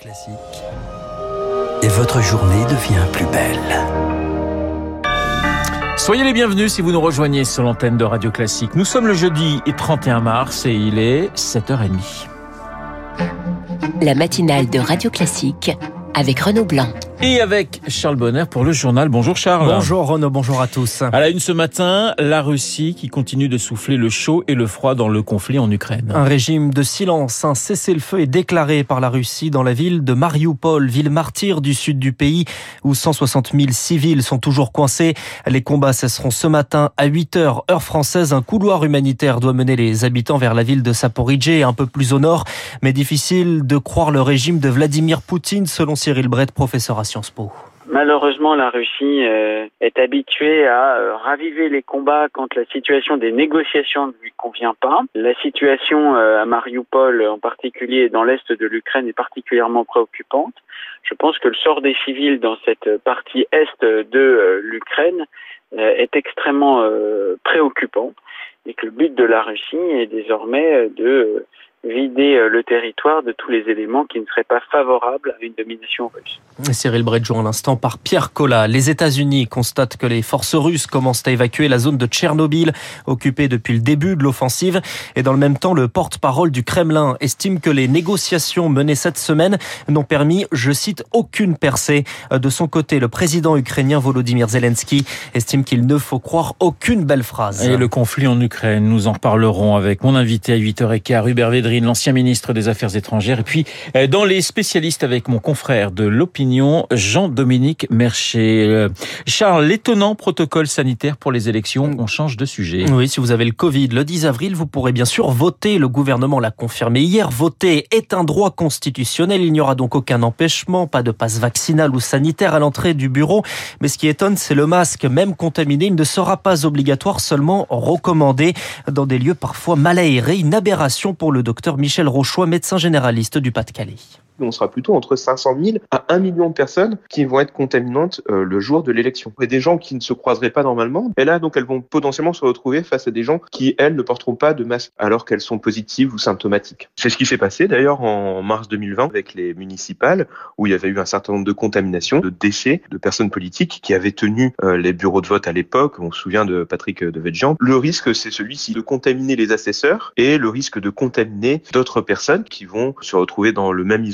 Classique. Et votre journée devient plus belle. Soyez les bienvenus si vous nous rejoignez sur l'antenne de Radio Classique. Nous sommes le jeudi 31 mars et il est 7h30. La matinale de Radio Classique avec Renaud Blanc. Et avec Charles Bonner pour le journal. Bonjour Charles. Bonjour Renaud, bonjour à tous. À la une ce matin, la Russie qui continue de souffler le chaud et le froid dans le conflit en Ukraine. Un régime de silence, un cessez-le-feu est déclaré par la Russie dans la ville de Mariupol, ville martyre du sud du pays où 160 000 civils sont toujours coincés. Les combats cesseront ce matin à 8 heures, heure française. Un couloir humanitaire doit mener les habitants vers la ville de Saporidje, un peu plus au nord, mais difficile de croire le régime de Vladimir Poutine selon Cyril Brett, professeur à Malheureusement, la Russie euh, est habituée à euh, raviver les combats quand la situation des négociations ne lui convient pas. La situation euh, à Mariupol, en particulier dans l'est de l'Ukraine, est particulièrement préoccupante. Je pense que le sort des civils dans cette partie est de l'Ukraine est extrêmement préoccupant et que le but de la Russie est désormais de vider euh, le territoire de tous les éléments qui ne seraient pas favorables à une domination russe. Cyril Bredjo à l'instant par Pierre Collat. Les États-Unis constatent que les forces russes commencent à évacuer la zone de Tchernobyl, occupée depuis le début de l'offensive. Et dans le même temps, le porte-parole du Kremlin estime que les négociations menées cette semaine n'ont permis, je cite, aucune percée. De son côté, le président ukrainien Volodymyr Zelensky estime qu'il ne faut croire aucune belle phrase. Et le conflit en Ukraine, nous en reparlerons avec mon invité à 8h15, Hubert L'ancien ministre des Affaires étrangères. Et puis, euh, dans les spécialistes avec mon confrère de l'opinion, Jean-Dominique Mercher. Euh, Charles, l'étonnant protocole sanitaire pour les élections, on change de sujet. Oui, si vous avez le Covid, le 10 avril, vous pourrez bien sûr voter. Le gouvernement l'a confirmé hier. Voter est un droit constitutionnel. Il n'y aura donc aucun empêchement, pas de passe vaccinal ou sanitaire à l'entrée du bureau. Mais ce qui étonne, c'est le masque. Même contaminé, il ne sera pas obligatoire, seulement recommandé dans des lieux parfois mal aérés. Une aberration pour le docteur docteur Michel Rochois, médecin généraliste du Pas-de-Calais on sera plutôt entre 500 000 à 1 million de personnes qui vont être contaminantes euh, le jour de l'élection. Et des gens qui ne se croiseraient pas normalement, et là, donc, elles vont potentiellement se retrouver face à des gens qui, elles, ne porteront pas de masque alors qu'elles sont positives ou symptomatiques. C'est ce qui s'est passé d'ailleurs en mars 2020 avec les municipales où il y avait eu un certain nombre de contaminations, de décès de personnes politiques qui avaient tenu euh, les bureaux de vote à l'époque. On se souvient de Patrick Devedjian. Le risque, c'est celui-ci de contaminer les assesseurs et le risque de contaminer d'autres personnes qui vont se retrouver dans le même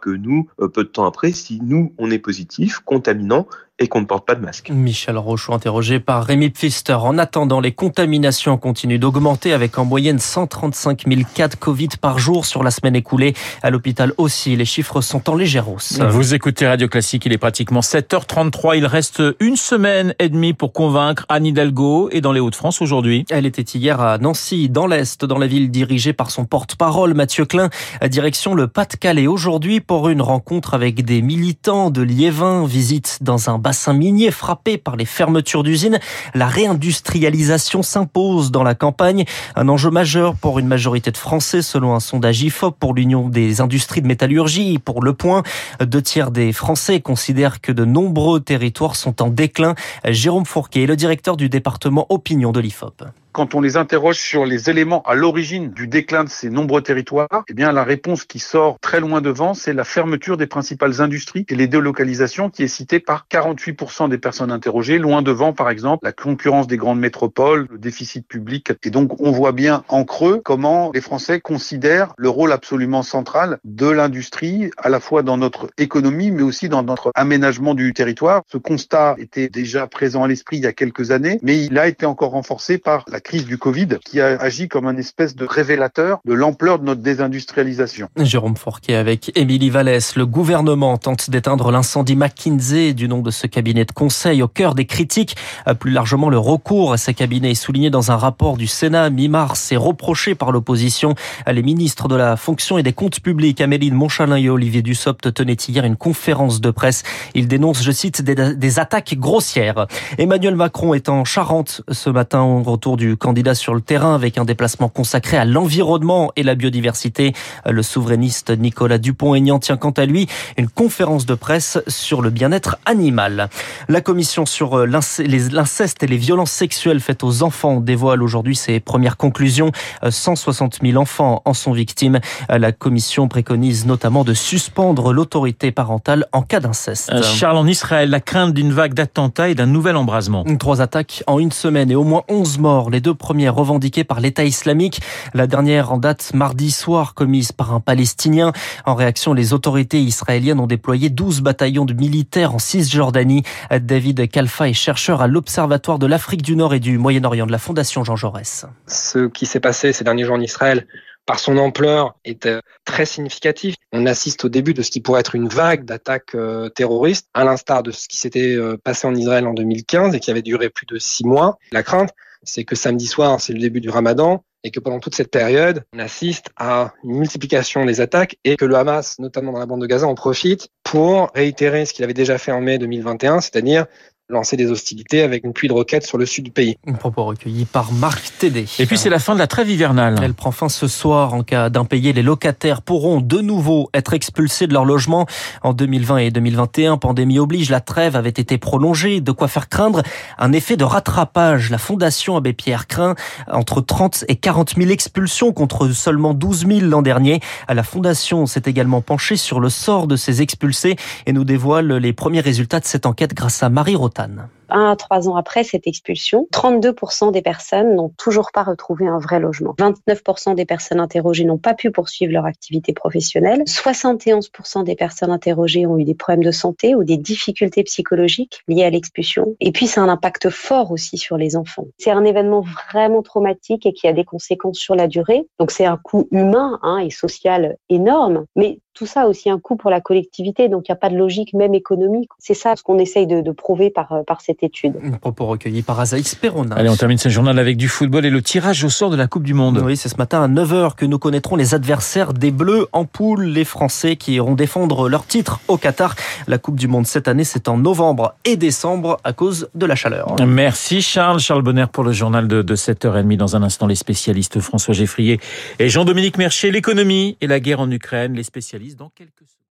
que nous, euh, peu de temps après, si nous, on est positif, contaminant, et qu'on ne porte pas de masque. Michel Rochaud interrogé par Rémi Pfister. En attendant, les contaminations continuent d'augmenter avec en moyenne 135 000 cas de Covid par jour sur la semaine écoulée. À l'hôpital aussi, les chiffres sont en légère hausse. Vous écoutez Radio Classique, il est pratiquement 7h33. Il reste une semaine et demie pour convaincre Anne Hidalgo et dans les Hauts-de-France aujourd'hui. Elle était hier à Nancy, dans l'Est, dans la ville dirigée par son porte-parole Mathieu Klein, à direction le Pas-de-Calais. Aujourd'hui pour une rencontre avec des militants de Liévin, visite dans un bassin minier frappé par les fermetures d'usines. La réindustrialisation s'impose dans la campagne. Un enjeu majeur pour une majorité de Français selon un sondage IFOP pour l'Union des industries de métallurgie. Pour Le Point, deux tiers des Français considèrent que de nombreux territoires sont en déclin. Jérôme Fourquet est le directeur du département opinion de l'IFOP quand on les interroge sur les éléments à l'origine du déclin de ces nombreux territoires, eh bien la réponse qui sort très loin devant, c'est la fermeture des principales industries et les délocalisations qui est citée par 48% des personnes interrogées, loin devant par exemple la concurrence des grandes métropoles, le déficit public. Et donc on voit bien en creux comment les Français considèrent le rôle absolument central de l'industrie, à la fois dans notre économie, mais aussi dans notre aménagement du territoire. Ce constat était déjà présent à l'esprit il y a quelques années, mais il a été encore renforcé par la crise du Covid qui a agi comme un espèce de révélateur de l'ampleur de notre désindustrialisation. Jérôme Fourquet avec Émilie Vallès. Le gouvernement tente d'éteindre l'incendie McKinsey du nom de ce cabinet de conseil au cœur des critiques. Plus largement, le recours à ces cabinets est souligné dans un rapport du Sénat mi-mars et reproché par l'opposition. Les ministres de la fonction et des comptes publics, Amélie de Montchalin et Olivier Dussopt, tenaient hier une conférence de presse. Ils dénoncent, je cite, des, des attaques grossières. Emmanuel Macron est en Charente ce matin au retour du du candidat sur le terrain avec un déplacement consacré à l'environnement et la biodiversité. Le souverainiste Nicolas Dupont-Aignan tient quant à lui une conférence de presse sur le bien-être animal. La commission sur euh, l'inceste et les violences sexuelles faites aux enfants dévoile aujourd'hui ses premières conclusions. 160 euh, 000 enfants en sont victimes. Euh, la commission préconise notamment de suspendre l'autorité parentale en cas d'inceste. Charles, en Israël, la crainte d'une vague d'attentats et d'un nouvel embrasement. Trois attaques en une semaine et au moins 11 morts. Les deux premières revendiquées par l'État islamique. La dernière en date mardi soir commise par un Palestinien. En réaction, les autorités israéliennes ont déployé 12 bataillons de militaires en Cisjordanie. David Kalfa est chercheur à l'Observatoire de l'Afrique du Nord et du Moyen-Orient de la Fondation Jean Jaurès. Ce qui s'est passé ces derniers jours en Israël par son ampleur est euh, très significatif. On assiste au début de ce qui pourrait être une vague d'attaques euh, terroristes, à l'instar de ce qui s'était euh, passé en Israël en 2015 et qui avait duré plus de six mois. La crainte, c'est que samedi soir, c'est le début du ramadan, et que pendant toute cette période, on assiste à une multiplication des attaques et que le Hamas, notamment dans la bande de Gaza, en profite pour réitérer ce qu'il avait déjà fait en mai 2021, c'est-à-dire lancer des hostilités avec une pluie de roquettes sur le sud du pays. Un propos recueilli par Marc Tédé. Et puis c'est la fin de la trêve hivernale. Elle prend fin ce soir. En cas d'impayé, les locataires pourront de nouveau être expulsés de leur logement. En 2020 et 2021, pandémie oblige, la trêve avait été prolongée. De quoi faire craindre un effet de rattrapage. La Fondation Abbé Pierre craint entre 30 et 40 000 expulsions contre seulement 12 000 l'an dernier. La Fondation s'est également penchée sur le sort de ces expulsés et nous dévoile les premiers résultats de cette enquête grâce à Marie Roth un à trois ans après cette expulsion, 32% des personnes n'ont toujours pas retrouvé un vrai logement. 29% des personnes interrogées n'ont pas pu poursuivre leur activité professionnelle. 71% des personnes interrogées ont eu des problèmes de santé ou des difficultés psychologiques liées à l'expulsion. Et puis, c'est un impact fort aussi sur les enfants. C'est un événement vraiment traumatique et qui a des conséquences sur la durée. Donc, c'est un coût humain hein, et social énorme. Mais tout ça a aussi un coût pour la collectivité, donc il n'y a pas de logique même économique. C'est ça ce qu'on essaye de, de, prouver par, euh, par cette étude. Un propos recueilli par Azaïs Perona. Allez, on termine ce journal avec du football et le tirage au sort de la Coupe du Monde. Oui, c'est ce matin à 9h que nous connaîtrons les adversaires des Bleus en poule, les Français qui iront défendre leur titre au Qatar. La Coupe du Monde cette année, c'est en novembre et décembre à cause de la chaleur. Merci Charles. Charles Bonner pour le journal de, de 7h30. Dans un instant, les spécialistes François Geffrier et Jean-Dominique Mercier, l'économie et la guerre en Ukraine, les spécialistes dans quelques